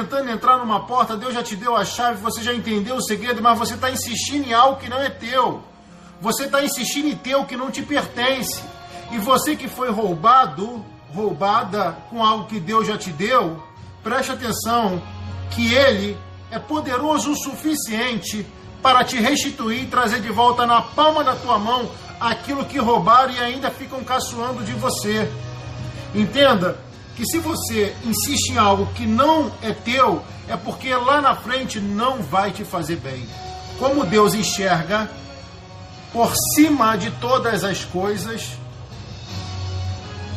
tentando entrar numa porta, Deus já te deu a chave, você já entendeu o segredo, mas você está insistindo em algo que não é teu. Você está insistindo em ter o que não te pertence. E você que foi roubado, roubada com algo que Deus já te deu, preste atenção que Ele é poderoso o suficiente para te restituir e trazer de volta na palma da tua mão aquilo que roubaram e ainda ficam caçoando de você. Entenda que se você insiste em algo que não é teu, é porque lá na frente não vai te fazer bem. Como Deus enxerga por cima de todas as coisas,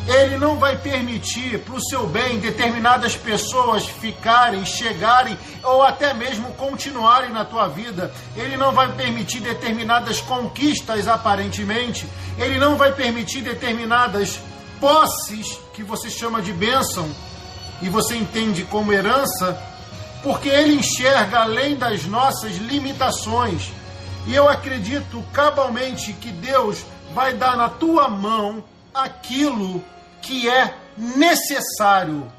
ele não vai permitir para o seu bem determinadas pessoas ficarem, chegarem ou até mesmo continuarem na tua vida. Ele não vai permitir determinadas conquistas aparentemente. Ele não vai permitir determinadas posses que você chama de bênção e você entende como herança, porque ele enxerga além das nossas limitações. E eu acredito cabalmente que Deus vai dar na tua mão aquilo que é necessário.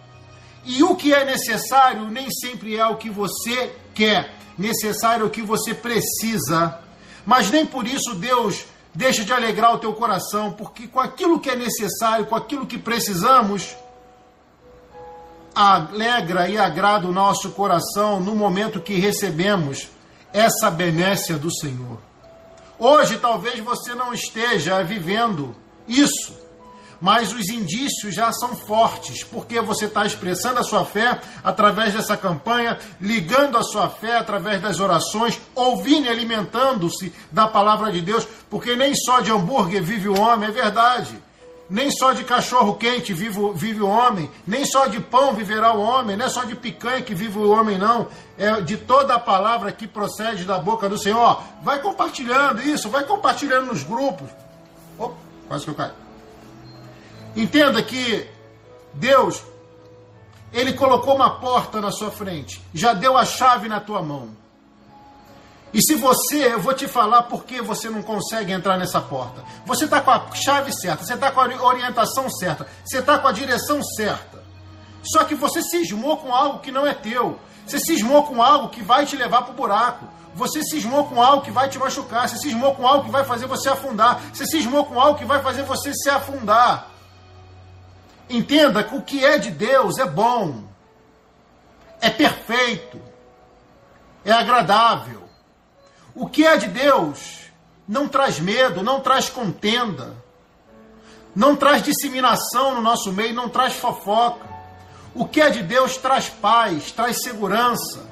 E o que é necessário nem sempre é o que você quer, necessário é o que você precisa. Mas nem por isso Deus deixa de alegrar o teu coração, porque com aquilo que é necessário, com aquilo que precisamos, alegra e agrada o nosso coração no momento que recebemos essa benécia do Senhor. Hoje talvez você não esteja vivendo isso, mas os indícios já são fortes, porque você está expressando a sua fé através dessa campanha, ligando a sua fé através das orações, ouvindo e alimentando-se da palavra de Deus, porque nem só de hambúrguer vive o homem, é verdade. Nem só de cachorro quente vive, vive o homem, nem só de pão viverá o homem, não é só de picanha que vive o homem, não. É de toda a palavra que procede da boca do Senhor. Vai compartilhando isso, vai compartilhando nos grupos. Opa, quase que eu caio. Entenda que Deus, Ele colocou uma porta na sua frente, já deu a chave na tua mão. E se você, eu vou te falar por que você não consegue entrar nessa porta. Você está com a chave certa, você está com a orientação certa, você está com a direção certa. Só que você cismou com algo que não é teu. Você cismou com algo que vai te levar para o buraco. Você cismou com algo que vai te machucar. Você cismou com algo que vai fazer você afundar. Você cismou com algo que vai fazer você se afundar. Entenda que o que é de Deus é bom, é perfeito, é agradável. O que é de Deus não traz medo, não traz contenda, não traz disseminação no nosso meio, não traz fofoca. O que é de Deus traz paz, traz segurança.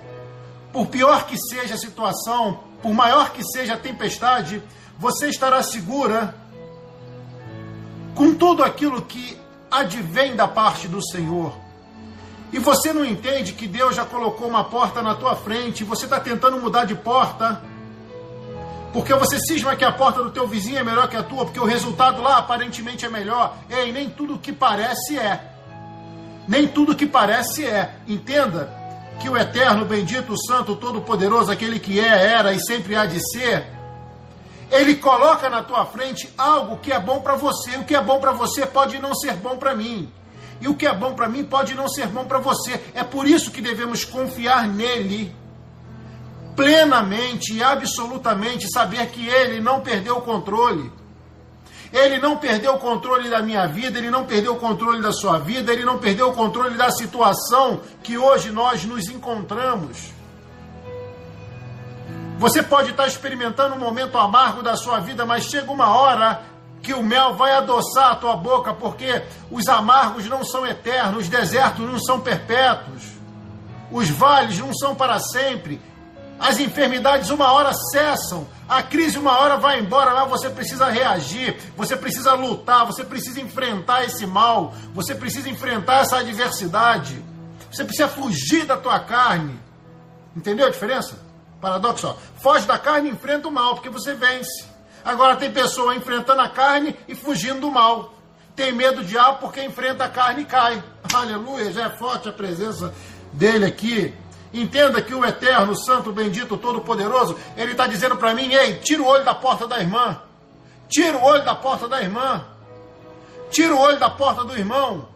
Por pior que seja a situação, por maior que seja a tempestade, você estará segura com tudo aquilo que advém da parte do Senhor. E você não entende que Deus já colocou uma porta na tua frente e você está tentando mudar de porta. Porque você cisma que a porta do teu vizinho é melhor que a tua, porque o resultado lá aparentemente é melhor. Ei, nem tudo que parece é. Nem tudo que parece é. Entenda que o eterno, bendito, santo, todo-poderoso, aquele que é, era e sempre há de ser, ele coloca na tua frente algo que é bom para você. O que é bom para você pode não ser bom para mim. E o que é bom para mim pode não ser bom para você. É por isso que devemos confiar nele plenamente e absolutamente, saber que ele não perdeu o controle. Ele não perdeu o controle da minha vida, ele não perdeu o controle da sua vida, ele não perdeu o controle da situação que hoje nós nos encontramos. Você pode estar experimentando um momento amargo da sua vida, mas chega uma hora que o mel vai adoçar a tua boca, porque os amargos não são eternos, os desertos não são perpétuos, os vales não são para sempre, as enfermidades uma hora cessam, a crise uma hora vai embora, mas você precisa reagir, você precisa lutar, você precisa enfrentar esse mal, você precisa enfrentar essa adversidade, você precisa fugir da tua carne. Entendeu a diferença? Paradoxo, ó. Foge da carne e enfrenta o mal, porque você vence. Agora tem pessoa enfrentando a carne e fugindo do mal. Tem medo do diabo porque enfrenta a carne e cai. Aleluia, já é forte a presença dele aqui. Entenda que o eterno, santo, bendito, todo-poderoso, ele está dizendo para mim: ei, tira o olho da porta da irmã. Tira o olho da porta da irmã. Tira o olho da porta do irmão.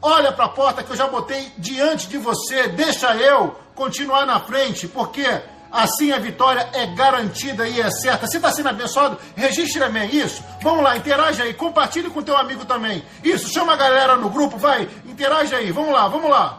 Olha para a porta que eu já botei diante de você. Deixa eu continuar na frente, porque assim a vitória é garantida e é certa. Você está sendo abençoado? Registre amém. Isso. Vamos lá, interage aí. Compartilhe com teu amigo também. Isso. Chama a galera no grupo. Vai, interage aí. Vamos lá, vamos lá.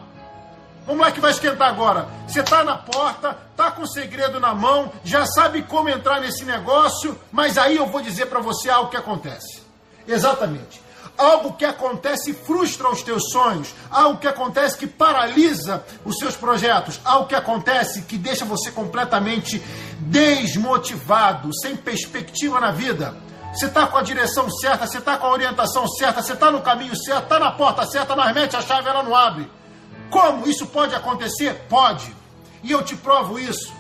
Vamos lá que vai esquentar agora. Você está na porta, está com o segredo na mão, já sabe como entrar nesse negócio, mas aí eu vou dizer para você algo que acontece. Exatamente. Algo que acontece frustra os teus sonhos, algo que acontece que paralisa os seus projetos, algo que acontece que deixa você completamente desmotivado, sem perspectiva na vida. Você está com a direção certa, você está com a orientação certa, você está no caminho certo, está na porta certa, mas mete a chave ela não abre. Como isso pode acontecer? Pode. E eu te provo isso.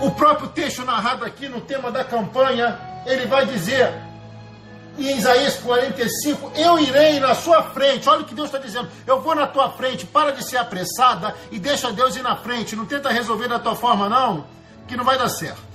O próprio texto narrado aqui no tema da campanha, ele vai dizer em Isaías 45, eu irei na sua frente. Olha o que Deus está dizendo. Eu vou na tua frente. Para de ser apressada e deixa Deus ir na frente. Não tenta resolver da tua forma, não, que não vai dar certo.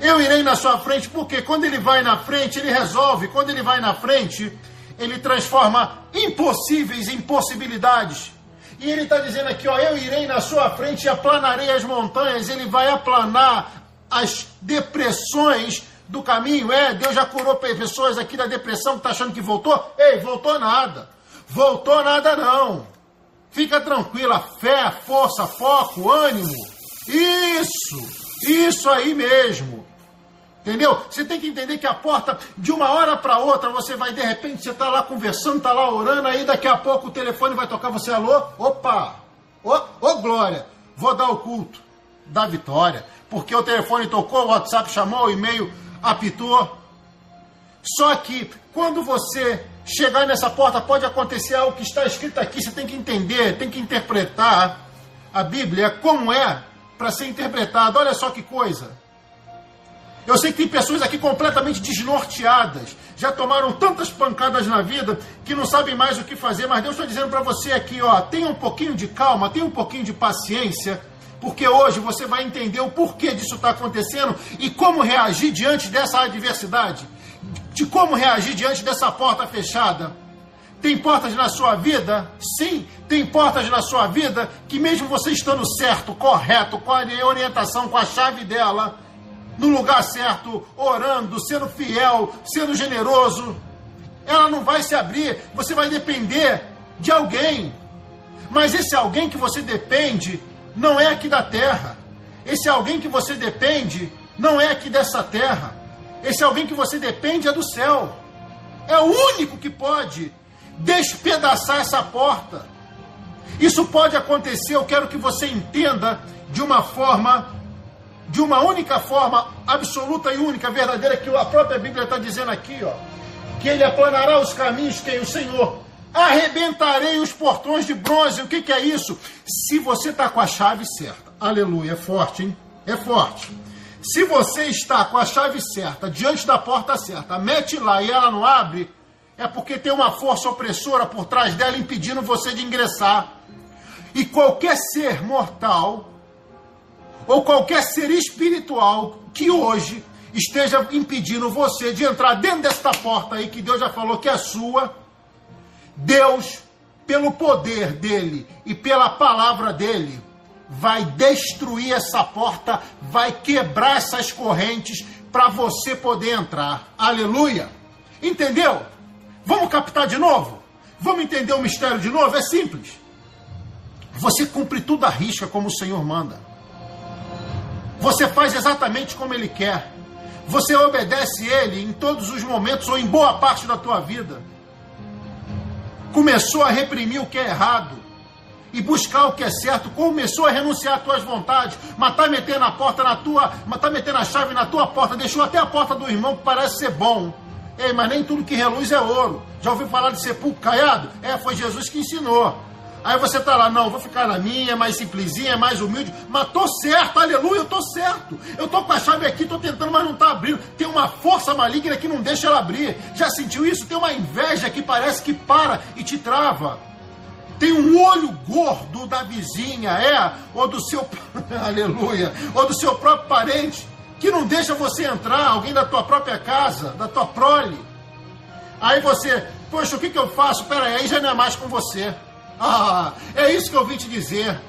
Eu irei na sua frente, porque quando ele vai na frente, ele resolve. Quando ele vai na frente, ele transforma impossíveis em possibilidades. E ele está dizendo aqui, ó, eu irei na sua frente e aplanarei as montanhas. Ele vai aplanar as depressões do caminho. É, Deus já curou pessoas aqui da depressão que está achando que voltou. Ei, voltou nada. Voltou nada não. Fica tranquila, fé, força, foco, ânimo. Isso, isso aí mesmo. Entendeu? Você tem que entender que a porta, de uma hora para outra, você vai, de repente, você está lá conversando, está lá orando, aí daqui a pouco o telefone vai tocar, você, alô? Opa! Ô, ô glória! Vou dar o culto da vitória. Porque o telefone tocou, o WhatsApp chamou, o e-mail apitou. Só que quando você chegar nessa porta, pode acontecer algo que está escrito aqui, você tem que entender, tem que interpretar a Bíblia como é para ser interpretado. Olha só que coisa. Eu sei que tem pessoas aqui completamente desnorteadas, já tomaram tantas pancadas na vida que não sabem mais o que fazer, mas Deus está dizendo para você aqui, ó, tenha um pouquinho de calma, tenha um pouquinho de paciência, porque hoje você vai entender o porquê disso está acontecendo e como reagir diante dessa adversidade, de como reagir diante dessa porta fechada. Tem portas na sua vida? Sim, tem portas na sua vida que, mesmo você estando certo, correto, com a orientação, com a chave dela, no lugar certo, orando, sendo fiel, sendo generoso. Ela não vai se abrir, você vai depender de alguém. Mas esse alguém que você depende não é aqui da terra. Esse alguém que você depende não é aqui dessa terra. Esse alguém que você depende é do céu. É o único que pode despedaçar essa porta. Isso pode acontecer, eu quero que você entenda de uma forma de uma única forma absoluta e única, verdadeira, que a própria Bíblia está dizendo aqui, ó, que ele aplanará os caminhos, quem? O Senhor. Arrebentarei os portões de bronze. O que, que é isso? Se você está com a chave certa. Aleluia, é forte, hein? É forte. Se você está com a chave certa, diante da porta certa, mete lá e ela não abre, é porque tem uma força opressora por trás dela impedindo você de ingressar. E qualquer ser mortal ou qualquer ser espiritual que hoje esteja impedindo você de entrar dentro desta porta aí que Deus já falou que é sua, Deus, pelo poder dele e pela palavra dele, vai destruir essa porta, vai quebrar essas correntes para você poder entrar. Aleluia! Entendeu? Vamos captar de novo? Vamos entender o mistério de novo? É simples. Você cumpre tudo à risca como o Senhor manda. Você faz exatamente como ele quer. Você obedece ele em todos os momentos ou em boa parte da tua vida. Começou a reprimir o que é errado e buscar o que é certo. Começou a renunciar às tuas vontades, mas tá metendo a porta na tua, mas tá metendo a chave na tua porta, deixou até a porta do irmão que parece ser bom. Ei, mas nem tudo que reluz é ouro. Já ouviu falar de sepulcro caiado? É, foi Jesus que ensinou. Aí você tá lá, não, vou ficar na minha, mais simplesinha, mais humilde, mas tô certo, aleluia, eu tô certo. Eu tô com a chave aqui, tô tentando, mas não tá abrindo. Tem uma força maligna que não deixa ela abrir. Já sentiu isso? Tem uma inveja que parece que para e te trava. Tem um olho gordo da vizinha, é, ou do seu, aleluia, ou do seu próprio parente, que não deixa você entrar, alguém da tua própria casa, da tua prole. Aí você Poxa, o que, que eu faço? Pera aí, já não é mais com você. Ah, é isso que eu vim te dizer.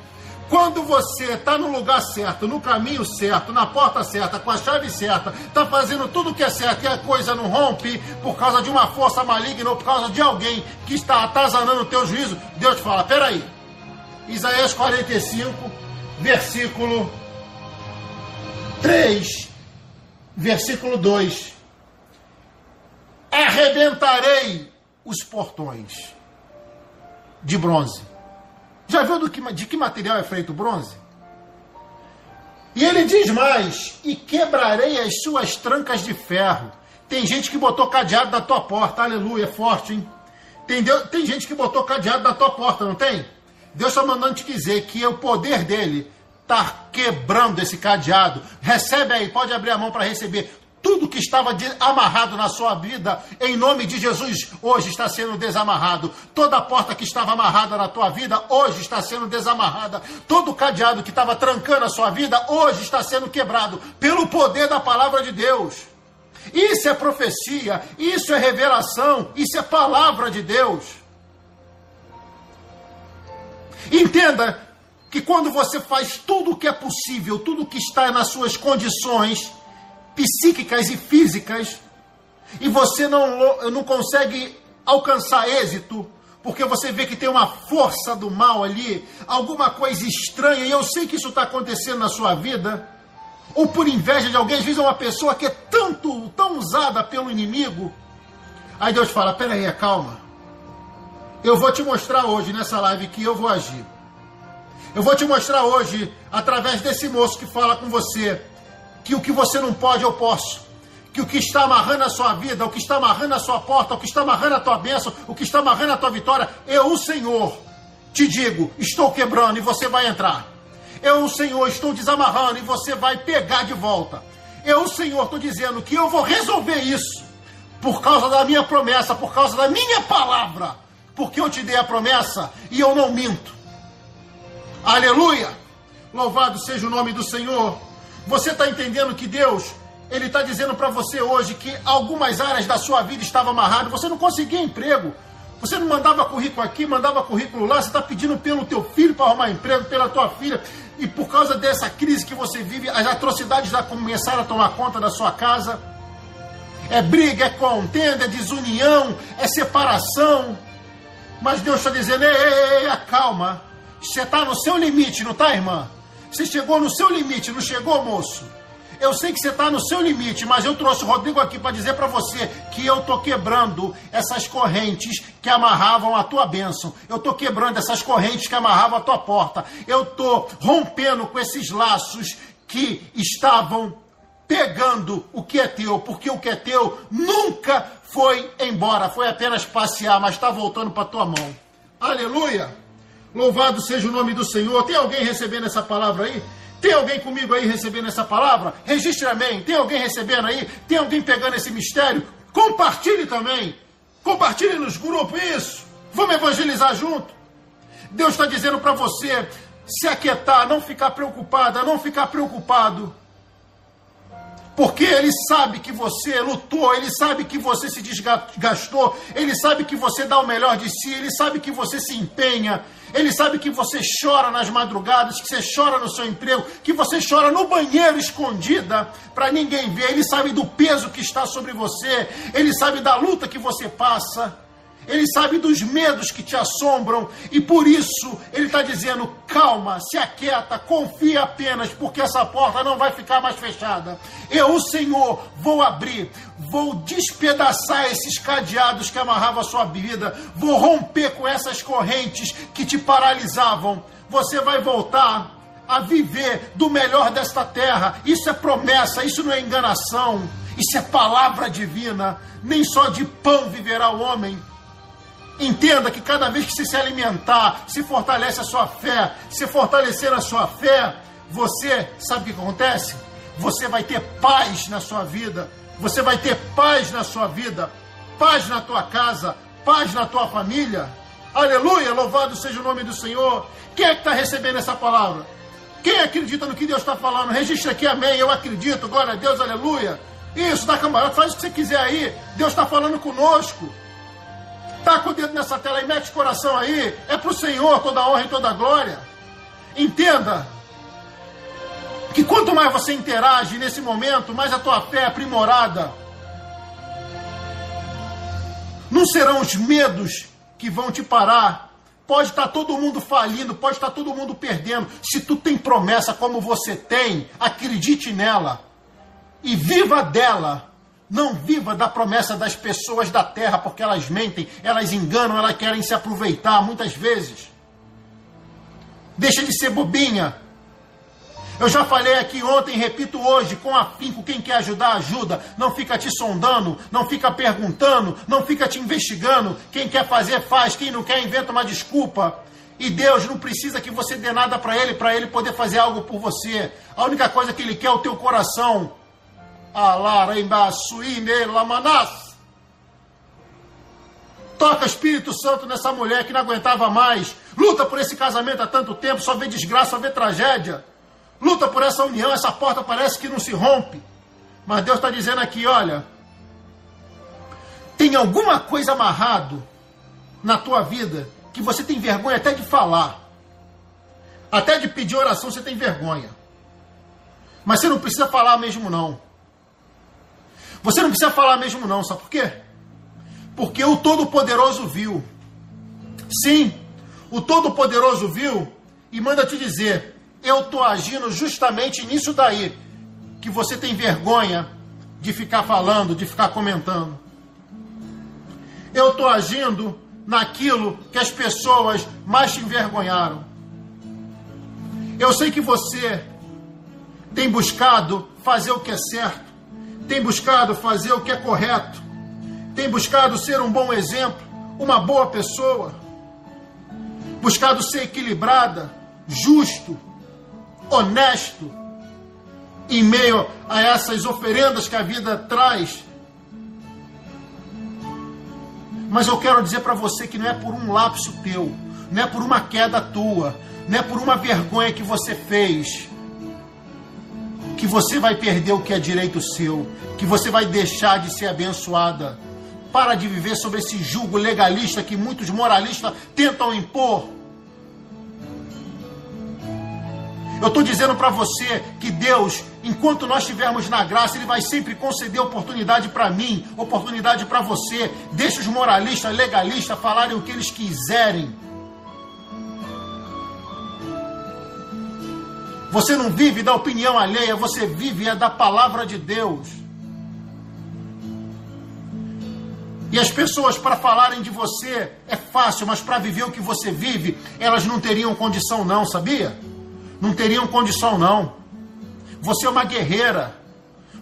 Quando você está no lugar certo, no caminho certo, na porta certa, com a chave certa, está fazendo tudo o que é certo e a coisa não rompe por causa de uma força maligna ou por causa de alguém que está atazanando o teu juízo, Deus te fala: peraí. Isaías 45, versículo 3, versículo 2: Arrebentarei os portões de bronze. Já viu que, de que material é feito o bronze? E ele diz mais: E quebrarei as suas trancas de ferro. Tem gente que botou cadeado na tua porta, aleluia, forte, hein? Tem, tem gente que botou cadeado na tua porta, não tem? Deus está mandando te dizer que o poder dele está quebrando esse cadeado. Recebe aí, pode abrir a mão para receber. Tudo que estava amarrado na sua vida, em nome de Jesus, hoje está sendo desamarrado. Toda porta que estava amarrada na tua vida, hoje está sendo desamarrada. Todo cadeado que estava trancando a sua vida, hoje está sendo quebrado pelo poder da palavra de Deus. Isso é profecia, isso é revelação, isso é palavra de Deus. Entenda que quando você faz tudo o que é possível, tudo o que está nas suas condições psíquicas e físicas, e você não, não consegue alcançar êxito, porque você vê que tem uma força do mal ali, alguma coisa estranha, e eu sei que isso está acontecendo na sua vida, ou por inveja de alguém, às vezes é uma pessoa que é tanto, tão usada pelo inimigo. Aí Deus fala: peraí, calma. Eu vou te mostrar hoje nessa live que eu vou agir. Eu vou te mostrar hoje, através desse moço que fala com você, que o que você não pode, eu posso. Que o que está amarrando a sua vida, o que está amarrando a sua porta, o que está amarrando a tua bênção, o que está amarrando a tua vitória, eu, o Senhor, te digo, estou quebrando e você vai entrar. Eu, o Senhor, estou desamarrando e você vai pegar de volta. Eu, o Senhor, estou dizendo que eu vou resolver isso por causa da minha promessa, por causa da minha palavra, porque eu te dei a promessa e eu não minto. Aleluia! Louvado seja o nome do Senhor. Você está entendendo que Deus, Ele está dizendo para você hoje que algumas áreas da sua vida estavam amarradas, você não conseguia emprego. Você não mandava currículo aqui, mandava currículo lá, você está pedindo pelo teu filho para arrumar emprego, pela tua filha, e por causa dessa crise que você vive, as atrocidades já começaram a tomar conta da sua casa. É briga, é contenda, é desunião, é separação. Mas Deus está dizendo: ei, ei, ei, calma. Você está no seu limite, não está, irmã? Você chegou no seu limite, não chegou, moço? Eu sei que você está no seu limite, mas eu trouxe o Rodrigo aqui para dizer para você que eu estou quebrando essas correntes que amarravam a tua bênção. Eu estou quebrando essas correntes que amarravam a tua porta. Eu estou rompendo com esses laços que estavam pegando o que é teu, porque o que é teu nunca foi embora, foi apenas passear, mas está voltando para tua mão. Aleluia! Louvado seja o nome do Senhor. Tem alguém recebendo essa palavra aí? Tem alguém comigo aí recebendo essa palavra? Registre amém. Tem alguém recebendo aí? Tem alguém pegando esse mistério? Compartilhe também. Compartilhe nos grupos isso. Vamos evangelizar junto. Deus está dizendo para você se aquietar, não ficar preocupada, não ficar preocupado porque ele sabe que você lutou, ele sabe que você se desgastou, ele sabe que você dá o melhor de si, ele sabe que você se empenha, ele sabe que você chora nas madrugadas, que você chora no seu emprego, que você chora no banheiro escondida para ninguém ver. Ele sabe do peso que está sobre você, ele sabe da luta que você passa. Ele sabe dos medos que te assombram e por isso ele está dizendo: calma, se aquieta, confia apenas, porque essa porta não vai ficar mais fechada. Eu, o Senhor, vou abrir, vou despedaçar esses cadeados que amarravam a sua vida, vou romper com essas correntes que te paralisavam. Você vai voltar a viver do melhor desta terra. Isso é promessa, isso não é enganação. Isso é palavra divina. Nem só de pão viverá o homem, Entenda que cada vez que você se alimentar, se fortalece a sua fé, se fortalecer a sua fé, você, sabe o que acontece? Você vai ter paz na sua vida, você vai ter paz na sua vida, paz na tua casa, paz na tua família. Aleluia, louvado seja o nome do Senhor. Quem é que está recebendo essa palavra? Quem acredita no que Deus está falando? Registra aqui, amém. Eu acredito, glória a Deus, aleluia. Isso, da camarada, faz o que você quiser aí. Deus está falando conosco. Taca o dedo nessa tela e mete o coração aí. É para o Senhor toda honra e toda glória. Entenda que quanto mais você interage nesse momento, mais a tua fé é aprimorada. Não serão os medos que vão te parar. Pode estar todo mundo falindo, pode estar todo mundo perdendo. Se tu tem promessa como você tem, acredite nela e viva dela. Não viva da promessa das pessoas da terra, porque elas mentem, elas enganam, elas querem se aproveitar muitas vezes. Deixa de ser bobinha. Eu já falei aqui ontem, repito hoje, com afinco, quem quer ajudar, ajuda. Não fica te sondando, não fica perguntando, não fica te investigando. Quem quer fazer, faz. Quem não quer, inventa uma desculpa. E Deus não precisa que você dê nada para Ele, para Ele poder fazer algo por você. A única coisa que Ele quer é o teu coração. Lamanás. Toca Espírito Santo nessa mulher que não aguentava mais. Luta por esse casamento há tanto tempo, só vê desgraça, só vê tragédia. Luta por essa união, essa porta parece que não se rompe. Mas Deus está dizendo aqui: olha, tem alguma coisa amarrado na tua vida que você tem vergonha até de falar. Até de pedir oração você tem vergonha. Mas você não precisa falar mesmo não. Você não precisa falar mesmo não, sabe por quê? Porque o Todo-Poderoso viu. Sim, o Todo-Poderoso viu e manda te dizer: eu estou agindo justamente nisso daí, que você tem vergonha de ficar falando, de ficar comentando. Eu estou agindo naquilo que as pessoas mais te envergonharam. Eu sei que você tem buscado fazer o que é certo, tem buscado fazer o que é correto, tem buscado ser um bom exemplo, uma boa pessoa, buscado ser equilibrada, justo, honesto, em meio a essas oferendas que a vida traz. Mas eu quero dizer para você que não é por um lapso teu, não é por uma queda tua, não é por uma vergonha que você fez, que você vai perder o que é direito seu, que você vai deixar de ser abençoada. Para de viver sobre esse jugo legalista que muitos moralistas tentam impor. Eu estou dizendo para você que Deus, enquanto nós estivermos na graça, Ele vai sempre conceder oportunidade para mim, oportunidade para você. Deixa os moralistas, legalistas falarem o que eles quiserem. Você não vive da opinião alheia, você vive é da palavra de Deus. E as pessoas, para falarem de você, é fácil, mas para viver o que você vive, elas não teriam condição, não, sabia? não teriam condição, não. Você é uma guerreira.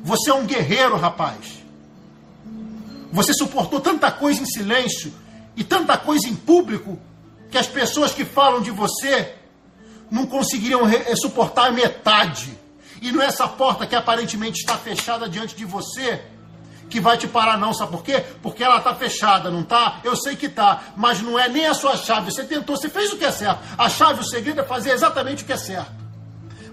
Você é um guerreiro, rapaz. Você suportou tanta coisa em silêncio e tanta coisa em público que as pessoas que falam de você não conseguiriam eh, suportar metade. E não é essa porta que aparentemente está fechada diante de você que vai te parar, não. Sabe por quê? Porque ela está fechada, não tá? Eu sei que tá, mas não é nem a sua chave. Você tentou, você fez o que é certo. A chave, o segredo é fazer exatamente o que é certo.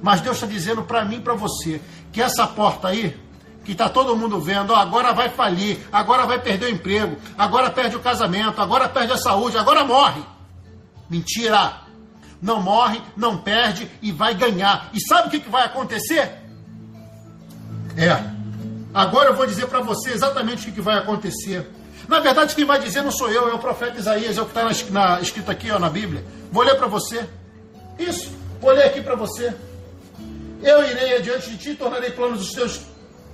Mas Deus está dizendo para mim e para você que essa porta aí, que está todo mundo vendo, ó, agora vai falir, agora vai perder o emprego, agora perde o casamento, agora perde a saúde, agora morre. Mentira! Não morre, não perde e vai ganhar. E sabe o que, que vai acontecer? É Agora eu vou dizer para você exatamente o que vai acontecer. Na verdade, quem vai dizer não sou eu, é o profeta Isaías, é o que está escrito aqui ó, na Bíblia. Vou ler para você. Isso, vou ler aqui para você. Eu irei adiante de ti, tornarei planos os teus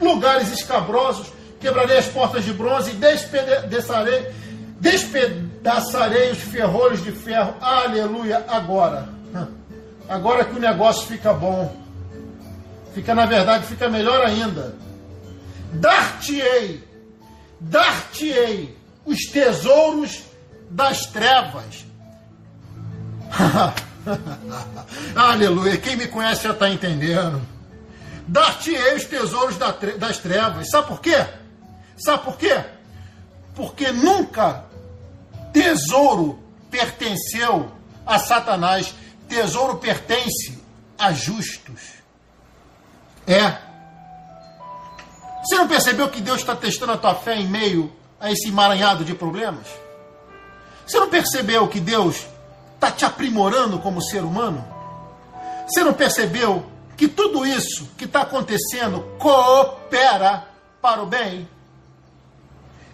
lugares escabrosos, quebrarei as portas de bronze e despedaçarei, despedaçarei os ferrolhos de ferro. Aleluia! Agora, agora que o negócio fica bom, fica na verdade, fica melhor ainda dar-te-ei, dar-te-ei os tesouros das trevas. Aleluia, quem me conhece já está entendendo. Dar-te-ei os tesouros das trevas. Sabe por quê? Sabe por quê? Porque nunca tesouro pertenceu a Satanás. Tesouro pertence a justos. É. Você não percebeu que Deus está testando a tua fé em meio a esse emaranhado de problemas? Você não percebeu que Deus está te aprimorando como ser humano? Você não percebeu que tudo isso que está acontecendo coopera para o bem?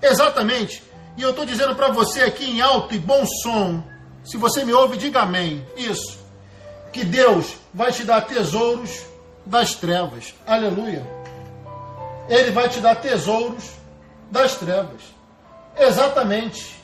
Exatamente. E eu estou dizendo para você aqui em alto e bom som. Se você me ouve, diga amém. Isso. Que Deus vai te dar tesouros das trevas. Aleluia. Ele vai te dar tesouros das trevas. Exatamente.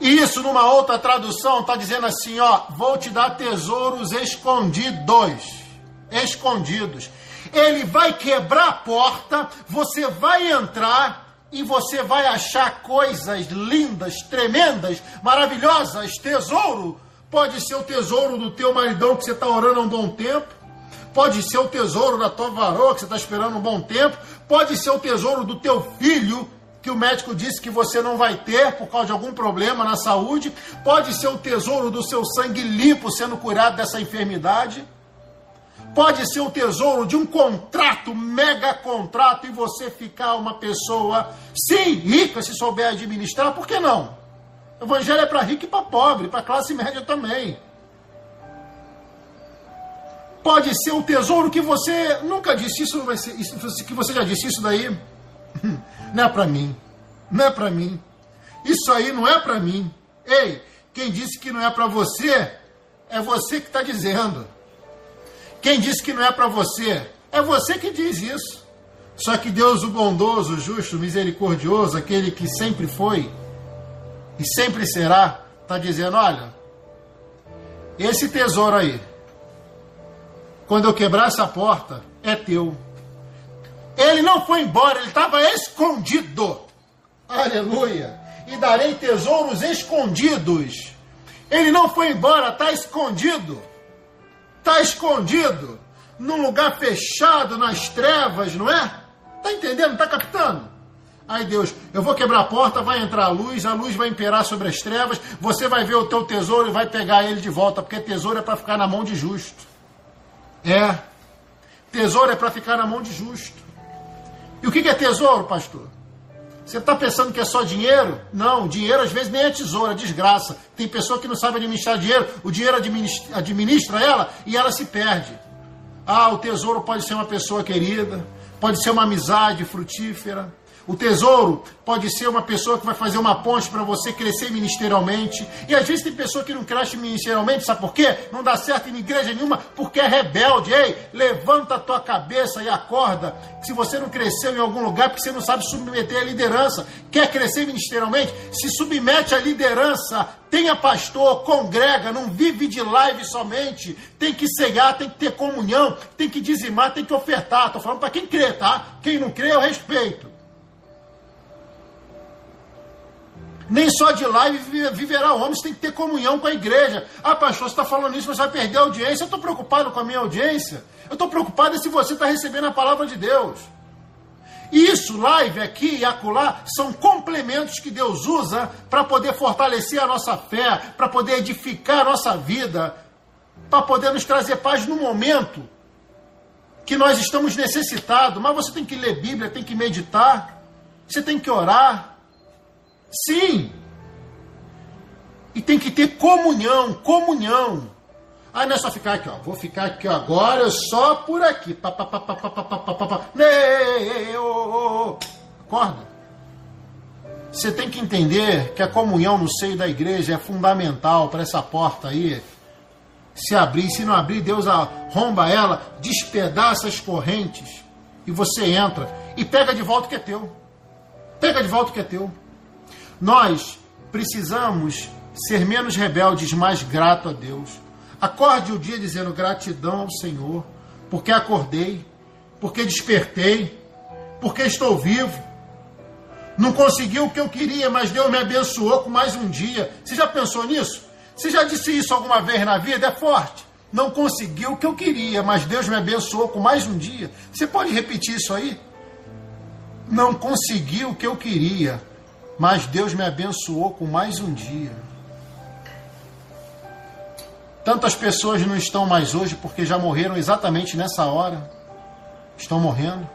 E isso, numa outra tradução, está dizendo assim: ó, vou te dar tesouros escondidos. Escondidos. Ele vai quebrar a porta, você vai entrar e você vai achar coisas lindas, tremendas, maravilhosas, tesouro. Pode ser o tesouro do teu maridão que você está orando há um bom tempo. Pode ser o tesouro da tua varoa que você está esperando um bom tempo. Pode ser o tesouro do teu filho que o médico disse que você não vai ter por causa de algum problema na saúde. Pode ser o tesouro do seu sangue limpo sendo curado dessa enfermidade pode ser o tesouro de um contrato, mega contrato, e você ficar uma pessoa, sim, rica, se souber administrar, por que não? O evangelho é para rico e para pobre, para classe média também. Pode ser o tesouro que você nunca disse, isso que você já disse, isso daí não é para mim, não é para mim. Isso aí não é para mim. Ei, quem disse que não é para você, é você que está dizendo. Quem disse que não é para você? É você que diz isso. Só que Deus, o bondoso, o justo, o misericordioso, aquele que sempre foi e sempre será, está dizendo: olha, esse tesouro aí, quando eu quebrar essa porta, é teu. Ele não foi embora, ele estava escondido. Aleluia! E darei tesouros escondidos. Ele não foi embora, está escondido está escondido num lugar fechado, nas trevas, não é? Está entendendo? Está captando? Ai Deus, eu vou quebrar a porta, vai entrar a luz, a luz vai imperar sobre as trevas, você vai ver o teu tesouro e vai pegar ele de volta, porque tesouro é para ficar na mão de justo. É. Tesouro é para ficar na mão de justo. E o que é tesouro, pastor? Você está pensando que é só dinheiro? Não, dinheiro às vezes nem é tesoura, é desgraça. Tem pessoa que não sabe administrar dinheiro, o dinheiro administra, administra ela e ela se perde. Ah, o tesouro pode ser uma pessoa querida, pode ser uma amizade frutífera, o tesouro pode ser uma pessoa que vai fazer uma ponte para você crescer ministerialmente. E às vezes tem pessoa que não cresce ministerialmente, sabe por quê? Não dá certo em igreja nenhuma porque é rebelde. Ei, levanta a tua cabeça e acorda. Se você não cresceu em algum lugar, porque você não sabe submeter a liderança. Quer crescer ministerialmente? Se submete à liderança. Tenha pastor, congrega, não vive de live somente. Tem que cegar, tem que ter comunhão, tem que dizimar, tem que ofertar. Estou falando para quem crê, tá? Quem não crê, eu respeito. Nem só de live viverá o homem, você tem que ter comunhão com a igreja. Ah, pastor, você está falando isso, você vai perder a audiência. Eu estou preocupado com a minha audiência. Eu estou preocupado se você está recebendo a palavra de Deus. Isso, live aqui e acolá, são complementos que Deus usa para poder fortalecer a nossa fé, para poder edificar a nossa vida, para poder nos trazer paz no momento que nós estamos necessitados. Mas você tem que ler Bíblia, tem que meditar, você tem que orar. Sim. E tem que ter comunhão, comunhão. Aí não é só ficar aqui, ó. Vou ficar aqui agora só por aqui. Acorda. Você tem que entender que a comunhão no seio da igreja é fundamental para essa porta aí se abrir. Se não abrir, Deus arromba ela, despedaça as correntes e você entra e pega de volta o que é teu. Pega de volta o que é teu. Nós precisamos ser menos rebeldes, mais grato a Deus. Acorde o dia dizendo gratidão ao Senhor, porque acordei, porque despertei, porque estou vivo. Não consegui o que eu queria, mas Deus me abençoou com mais um dia. Você já pensou nisso? Você já disse isso alguma vez na vida? É forte. Não consegui o que eu queria, mas Deus me abençoou com mais um dia. Você pode repetir isso aí? Não consegui o que eu queria, mas Deus me abençoou com mais um dia. Tantas pessoas não estão mais hoje porque já morreram exatamente nessa hora. Estão morrendo.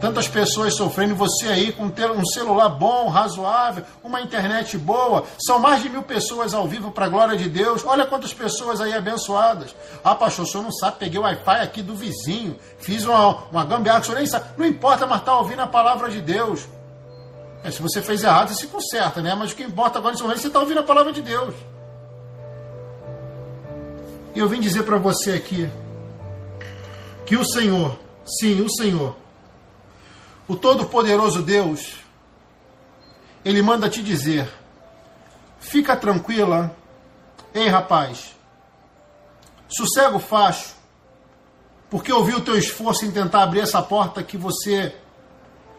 Tantas pessoas sofrendo, você aí com um celular bom, razoável, uma internet boa. São mais de mil pessoas ao vivo para a glória de Deus. Olha quantas pessoas aí abençoadas. Ah, pastor, o senhor não sabe, peguei o Wi-Fi aqui do vizinho, fiz uma, uma gambiarra, o senhor nem sabe. Não importa, mas está ouvindo a palavra de Deus. É, se você fez errado, você se conserta, né? Mas o que importa agora nesse momento você está ouvindo a palavra de Deus. E eu vim dizer para você aqui que o Senhor, sim, o Senhor, o Todo-Poderoso Deus, Ele manda te dizer: fica tranquila, ei rapaz, sossega o facho, porque eu vi o teu esforço em tentar abrir essa porta que você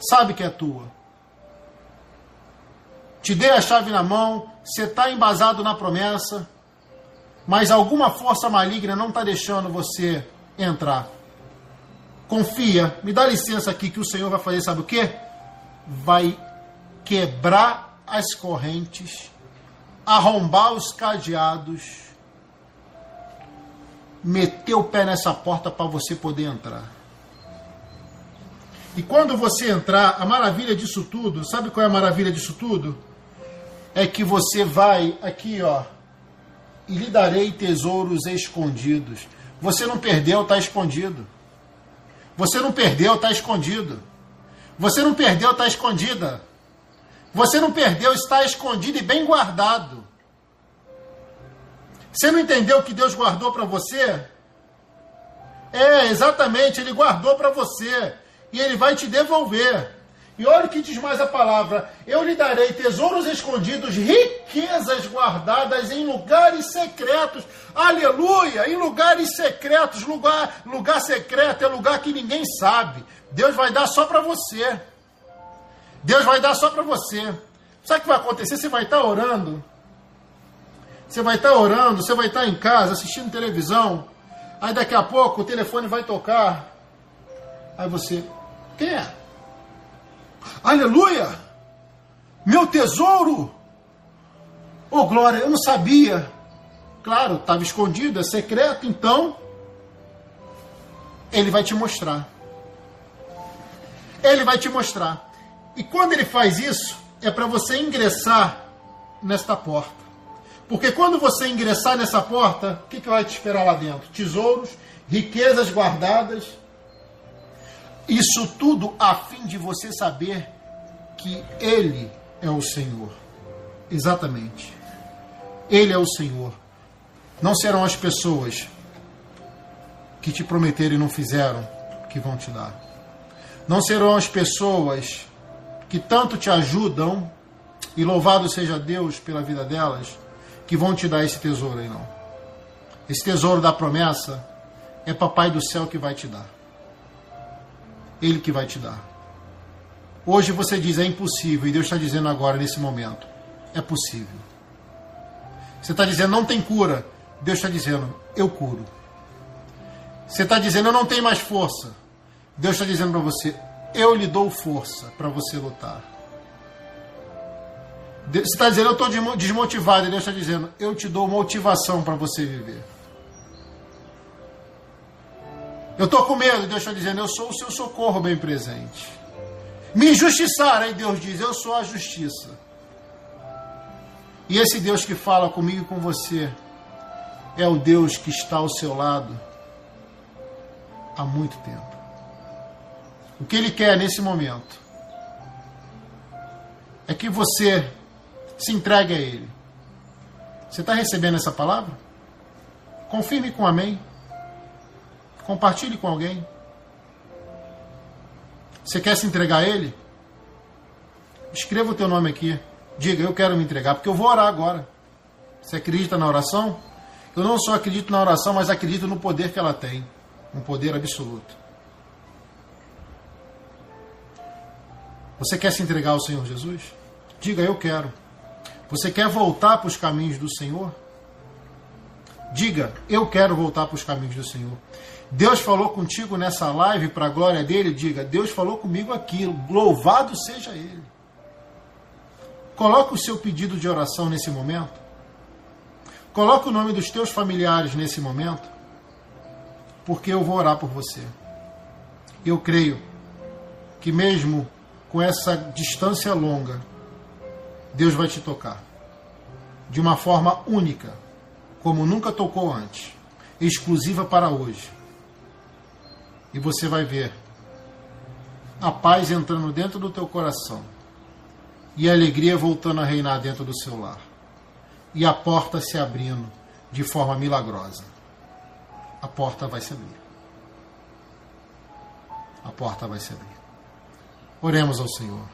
sabe que é tua. Te dei a chave na mão, você está embasado na promessa, mas alguma força maligna não está deixando você entrar confia, me dá licença aqui que o Senhor vai fazer, sabe o que? Vai quebrar as correntes, arrombar os cadeados, meter o pé nessa porta para você poder entrar. E quando você entrar, a maravilha disso tudo, sabe qual é a maravilha disso tudo? É que você vai aqui, ó, e lhe darei tesouros escondidos. Você não perdeu, está escondido. Você não perdeu, está escondido. Você não perdeu, está escondida. Você não perdeu, está escondido e bem guardado. Você não entendeu o que Deus guardou para você? É, exatamente, Ele guardou para você. E Ele vai te devolver. E olha que diz mais a palavra: Eu lhe darei tesouros escondidos, riquezas guardadas em lugares secretos. Aleluia! Em lugares secretos. Lugar, lugar secreto é lugar que ninguém sabe. Deus vai dar só para você. Deus vai dar só para você. Sabe o que vai acontecer? Você vai estar orando. Você vai estar orando, você vai estar em casa assistindo televisão. Aí daqui a pouco o telefone vai tocar. Aí você, quem é? Aleluia! Meu tesouro! Oh, glória, eu não sabia. Claro, estava escondido, é secreto, então ele vai te mostrar. Ele vai te mostrar. E quando ele faz isso, é para você ingressar nesta porta. Porque quando você ingressar nessa porta, o que, que vai te esperar lá dentro? Tesouros, riquezas guardadas, isso tudo a fim de você saber que Ele é o Senhor. Exatamente. Ele é o Senhor. Não serão as pessoas que te prometeram e não fizeram que vão te dar. Não serão as pessoas que tanto te ajudam, e louvado seja Deus pela vida delas, que vão te dar esse tesouro aí, não. Esse tesouro da promessa é Papai do céu que vai te dar. Ele que vai te dar. Hoje você diz é impossível, e Deus está dizendo agora, nesse momento, é possível. Você está dizendo não tem cura, Deus está dizendo eu curo. Você está dizendo eu não tenho mais força, Deus está dizendo para você eu lhe dou força para você lutar. Você está dizendo eu estou desmotivado, e Deus está dizendo eu te dou motivação para você viver. Eu estou com medo, Deus está dizendo, eu sou o seu socorro bem presente. Me injustiçar, aí Deus diz, eu sou a justiça. E esse Deus que fala comigo e com você é o Deus que está ao seu lado há muito tempo. O que Ele quer nesse momento é que você se entregue a Ele. Você está recebendo essa palavra? Confirme com amém. Compartilhe com alguém. Você quer se entregar a Ele? Escreva o teu nome aqui. Diga, eu quero me entregar, porque eu vou orar agora. Você acredita na oração? Eu não só acredito na oração, mas acredito no poder que ela tem. Um poder absoluto. Você quer se entregar ao Senhor Jesus? Diga, eu quero. Você quer voltar para os caminhos do Senhor? Diga, eu quero voltar para os caminhos do Senhor. Deus falou contigo nessa live para a glória dele, diga: Deus falou comigo aqui, louvado seja ele. Coloque o seu pedido de oração nesse momento. Coloque o nome dos teus familiares nesse momento, porque eu vou orar por você. Eu creio que mesmo com essa distância longa, Deus vai te tocar de uma forma única, como nunca tocou antes, exclusiva para hoje. E você vai ver a paz entrando dentro do teu coração e a alegria voltando a reinar dentro do seu lar. E a porta se abrindo de forma milagrosa. A porta vai se abrir. A porta vai se abrir. Oremos ao Senhor.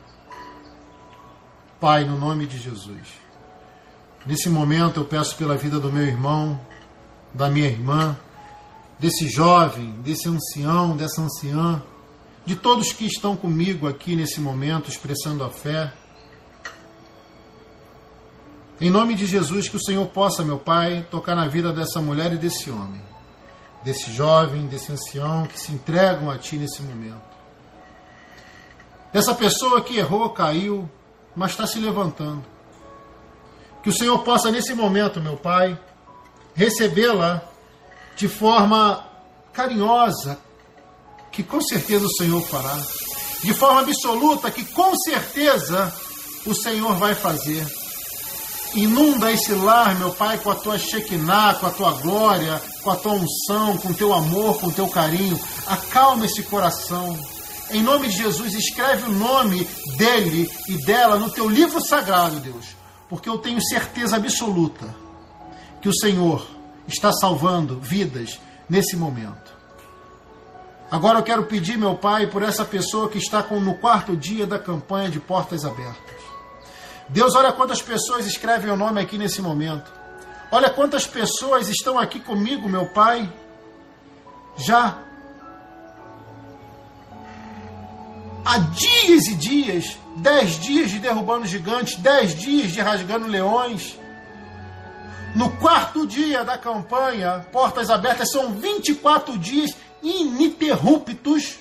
Pai, no nome de Jesus. Nesse momento eu peço pela vida do meu irmão, da minha irmã, desse jovem, desse ancião, dessa anciã, de todos que estão comigo aqui nesse momento expressando a fé. Em nome de Jesus, que o Senhor possa, meu Pai, tocar na vida dessa mulher e desse homem, desse jovem, desse ancião que se entregam a Ti nesse momento. Essa pessoa que errou, caiu, mas está se levantando. Que o Senhor possa, nesse momento, meu Pai, recebê-la de forma carinhosa, que com certeza o Senhor fará. De forma absoluta, que com certeza o Senhor vai fazer. Inunda esse lar, meu Pai, com a tua Shekinah, com a tua glória, com a tua unção, com o teu amor, com o teu carinho. Acalma esse coração. Em nome de Jesus, escreve o nome dele e dela no teu livro sagrado, Deus. Porque eu tenho certeza absoluta que o Senhor está salvando vidas nesse momento. Agora eu quero pedir, meu Pai, por essa pessoa que está no quarto dia da campanha de Portas Abertas. Deus, olha quantas pessoas escrevem o nome aqui nesse momento. Olha quantas pessoas estão aqui comigo, meu Pai, já há dias e dias dez dias de derrubando gigantes, dez dias de rasgando leões. No quarto dia da campanha, Portas Abertas, são 24 dias ininterruptos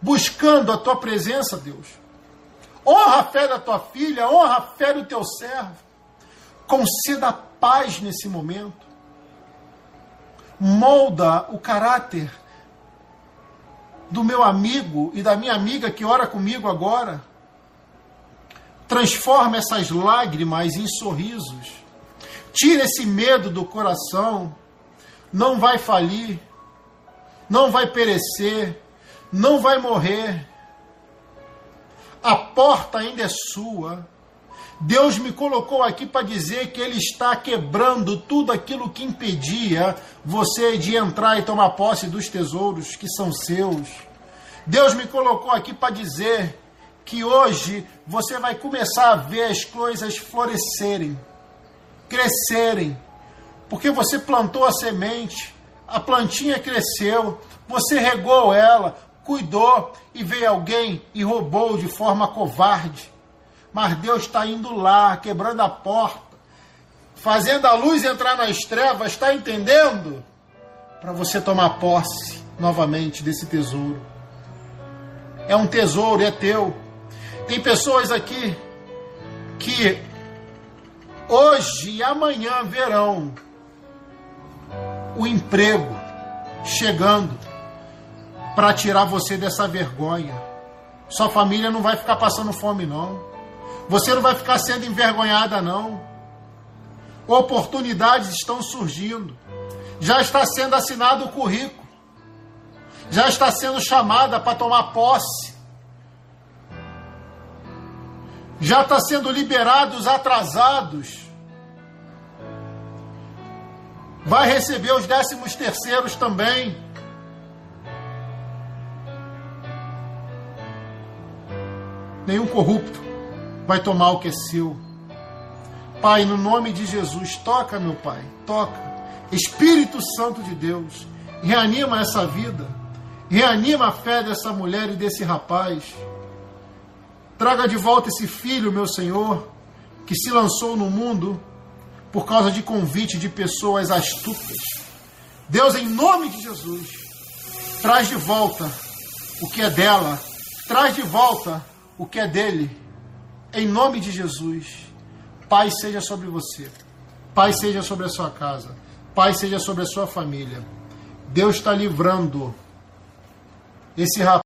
buscando a tua presença, Deus. Honra a fé da tua filha, honra a fé do teu servo. Conceda paz nesse momento. Molda o caráter do meu amigo e da minha amiga que ora comigo agora. Transforma essas lágrimas em sorrisos. Tira esse medo do coração. Não vai falir. Não vai perecer. Não vai morrer a porta ainda é sua. Deus me colocou aqui para dizer que Ele está quebrando tudo aquilo que impedia você de entrar e tomar posse dos tesouros que são seus. Deus me colocou aqui para dizer que hoje você vai começar a ver as coisas florescerem, crescerem, porque você plantou a semente, a plantinha cresceu, você regou ela, cuidou e veio alguém e roubou de forma covarde. Mas Deus está indo lá, quebrando a porta, fazendo a luz entrar nas trevas, está entendendo? Para você tomar posse novamente desse tesouro. É um tesouro, é teu. Tem pessoas aqui que hoje e amanhã verão o emprego chegando para tirar você dessa vergonha. Sua família não vai ficar passando fome, não. Você não vai ficar sendo envergonhada, não. Oportunidades estão surgindo. Já está sendo assinado o currículo. Já está sendo chamada para tomar posse. Já está sendo liberados os atrasados. Vai receber os décimos terceiros também. nenhum corrupto vai tomar o que é seu. Pai, no nome de Jesus, toca, meu Pai, toca. Espírito Santo de Deus, reanima essa vida, reanima a fé dessa mulher e desse rapaz. Traga de volta esse filho, meu Senhor, que se lançou no mundo por causa de convite de pessoas astutas. Deus, em nome de Jesus, traz de volta o que é dela, traz de volta o que é dele, em nome de Jesus. Pai seja sobre você, Pai seja sobre a sua casa, Pai seja sobre a sua família. Deus está livrando esse rapaz